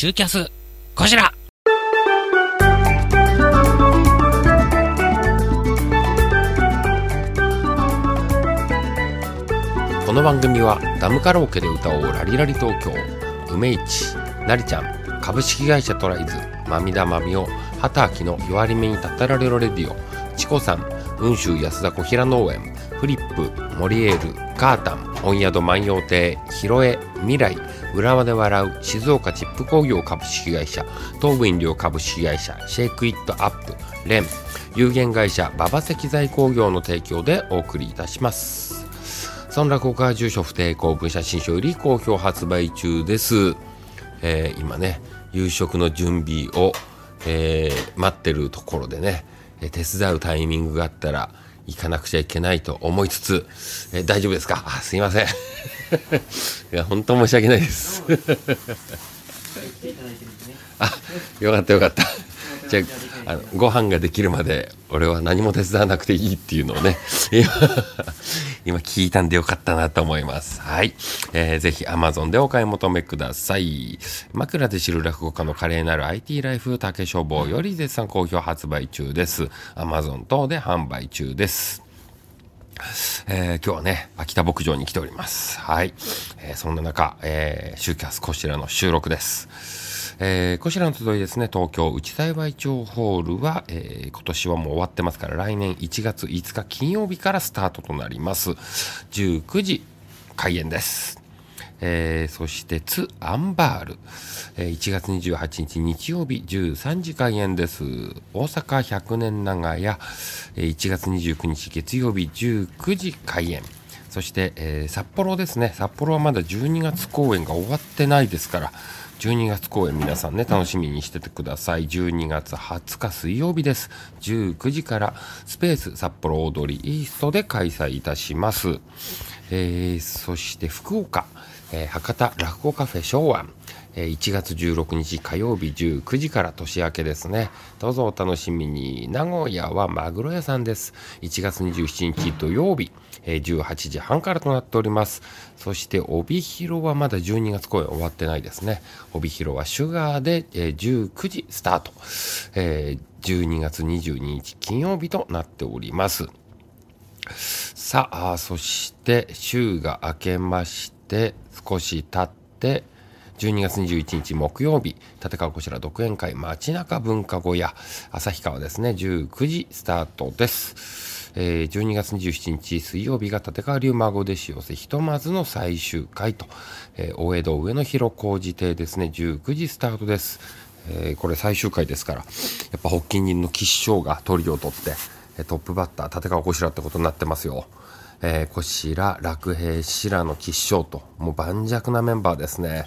シューキャスこちら。この番組はダムカラオケで歌おうラリラリ東京。梅市なりちゃん株式会社トライズまみだまみお畑明の弱り目に立たられろレディオ。チコさん雲州安田小平農園。フリップモリエールカータン温宿万葉亭広江未来浦和で笑う静岡チップ工業株式会社東武飲料株式会社シェイクイットアップレン有限会社馬場石材工業の提供でお送りいたします。そんな国家住所不定公文写真書より好評発売中です、えー今ね夕食の準備を、えー待ってるところでね、えー手伝うタイミングがあったら行かなくちゃいけないと思いつつ、えー大丈夫ですか？あすいません。いや本当申し訳ないです。あよかったよかったじゃあのご飯ができるまで俺は何も手伝わなくていいっていうのをね 今聞いたんでよかったなと思いますはい、えーぜひ Amazon でお買い求めください枕で知る落語家の華麗なる IT ライフ竹書房より絶賛好評発売中です Amazon 等で販売中ですえー今日はね、秋田牧場に来ております。はい。えーそんな中、えー、シューキャスこちらの収録です。えーこちらの集いですね、東京内幸町ホールは、えー今年はもう終わってますから、来年1月5日金曜日からスタートとなります。19時開演です。えーそして、ツ・アンバール、えー1月28日日曜日13時開演です。大阪100年長屋、えー1月29日月曜日19時開演。そして、えー札幌ですね。札幌はまだ12月公演が終わってないですから、12月公演皆さんね、楽しみにしててください。12月20日水曜日です。19時からスペース札幌踊りイーストで開催いたします。えーそして福岡、えー博多落語カフェ昭和、1月16日火曜日19時から年明けですね。どうぞお楽しみに。名古屋はマグロ屋さんです。1月27日土曜日、18時半からとなっております。そして帯広はまだ12月公演終わってないですね。帯広はシュガーで、19時スタート。え12月22日金曜日となっております。さあそして週が明けまして少し経って12月21日木曜日立川こちら独演会街中文化小屋旭川ですね19時スタートです、えー12月27日水曜日が立川流孫弟子寄せひとまずの最終回と、えー大江戸上野広小路邸ですね19時スタートです、えーこれ最終回ですからやっぱ発起人の吉祥がトリを取ってトップバッター立川こしらってことになってますよ。えー、こしら楽平白野吉祥ともう盤石なメンバーですね。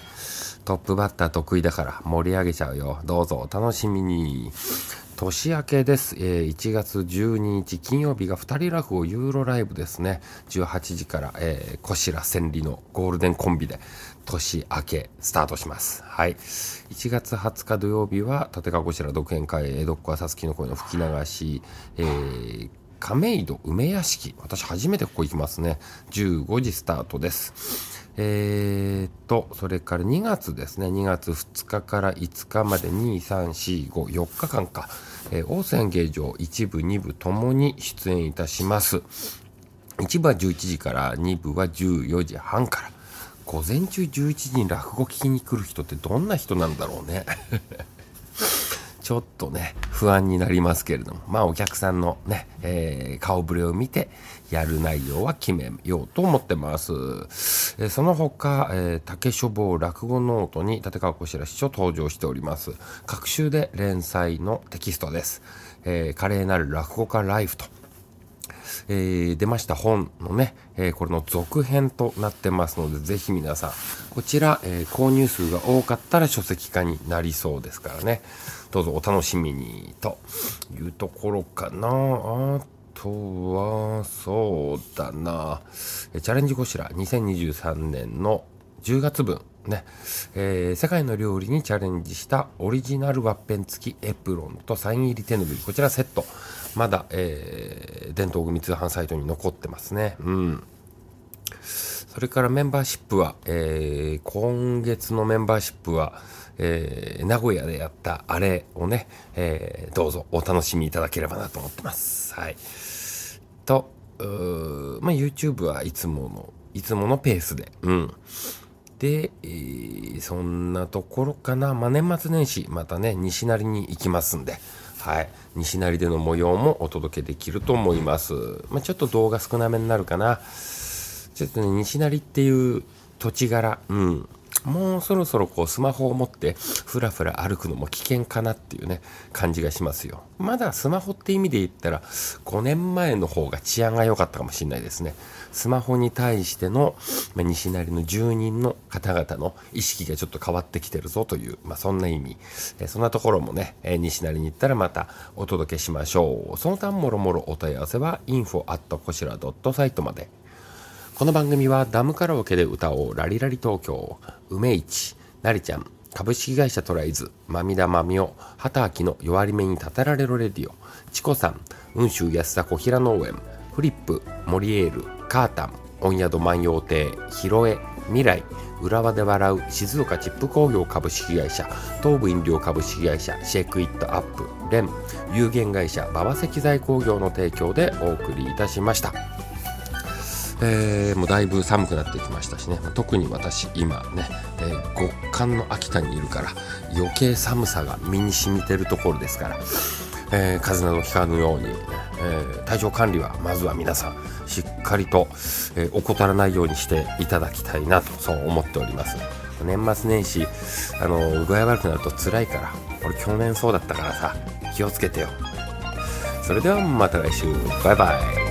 トップバッター得意だから盛り上げちゃうよ。どうぞお楽しみに。年明けです、えー1月12日金曜日が2人落語ユーロライブですね18時から、えー、こしら千里のゴールデンコンビで年明けスタートしますはい1月20日土曜日は立川こしら独演会江戸っ子朝月の声の吹き流し、えー亀戸梅屋敷。私初めてここ行きますね。15時スタートです。えー、っとそれから2月ですね。2月2日から5日まで。23454日間か、えー、大泉芸場1部2部ともに出演いたします。1部は11時から2部は14時半から。午前中11時に落語聞きに来る人ってどんな人なんだろうね。ちょっとね不安になりますけれども。まあお客さんのね、えー顔ぶれを見てやる内容は決めようと思ってます、えーその他、えー竹書房落語ノートに立川こしら師匠登場しております。隔週で連載のテキストです、えー華麗なる落語家ライフとえー出ました本のね、えーこれの続編となってますので、ぜひ皆さん、こちら、えー購入数が多かったら書籍化になりそうですからね、どうぞお楽しみに、というところかな。あとは、そうだな、チャレンジこちら、2023年の10月分、ね、えー世界の料理にチャレンジしたオリジナルワッペン付きエプロンとサイン入り手ぬぐいこちらセットまだ、えー伝統組通販サイトに残ってますねうんそれからメンバーシップは、えー、今月のメンバーシップは、えー、名古屋でやったあれをね、えー、どうぞお楽しみいただければなと思ってます。はい。と、まあ、YouTube はいつもの、いつものペースで、うん。で、えー、そんなところかな。まあ、年末年始、またね、西成に行きますんで、はい。西成での模様もお届けできると思います。まあ、ちょっと動画少なめになるかな。ちょっとね、西成っていう土地柄、うん。もうそろそろこうスマホを持ってふらふら歩くのも危険かなっていうね感じがしますよまだスマホって意味で言ったら5年前の方が治安が良かったかもしれないですねスマホに対しての、まあ、西成の住人の方々の意識がちょっと変わってきてるぞという、まあ、そんな意味、えそんなところもね、え西成に行ったらまたお届けしましょう。その他もろもろお問い合わせは info at こしら .site まで。この番組はダムカラオケで歌おうラリラリ東京梅市なりちゃん株式会社トライズまみだまみお畑明の弱り目に立てられるレディオチコさん雲州安田小平農園フリップモリエールカータン温宿万葉亭ヒロエ未来浦和で笑う静岡チップ工業株式会社東武飲料株式会社シェイクイットアップレン有限会社馬場石材工業の提供でお送りいたしました。えー、もうだいぶ寒くなってきましたしね、特に私今ね、えー、極寒の秋田にいるから余計寒さが身に染みてるところですから、えー、風邪などひかぬように、えー、体調管理はまずは皆さんしっかりと、えー、怠らないようにしていただきたいなとそう思っております。年末年始あの具合悪くなると辛いから俺去年そうだったからさ気をつけてよ。それではまた来週。バイバイ。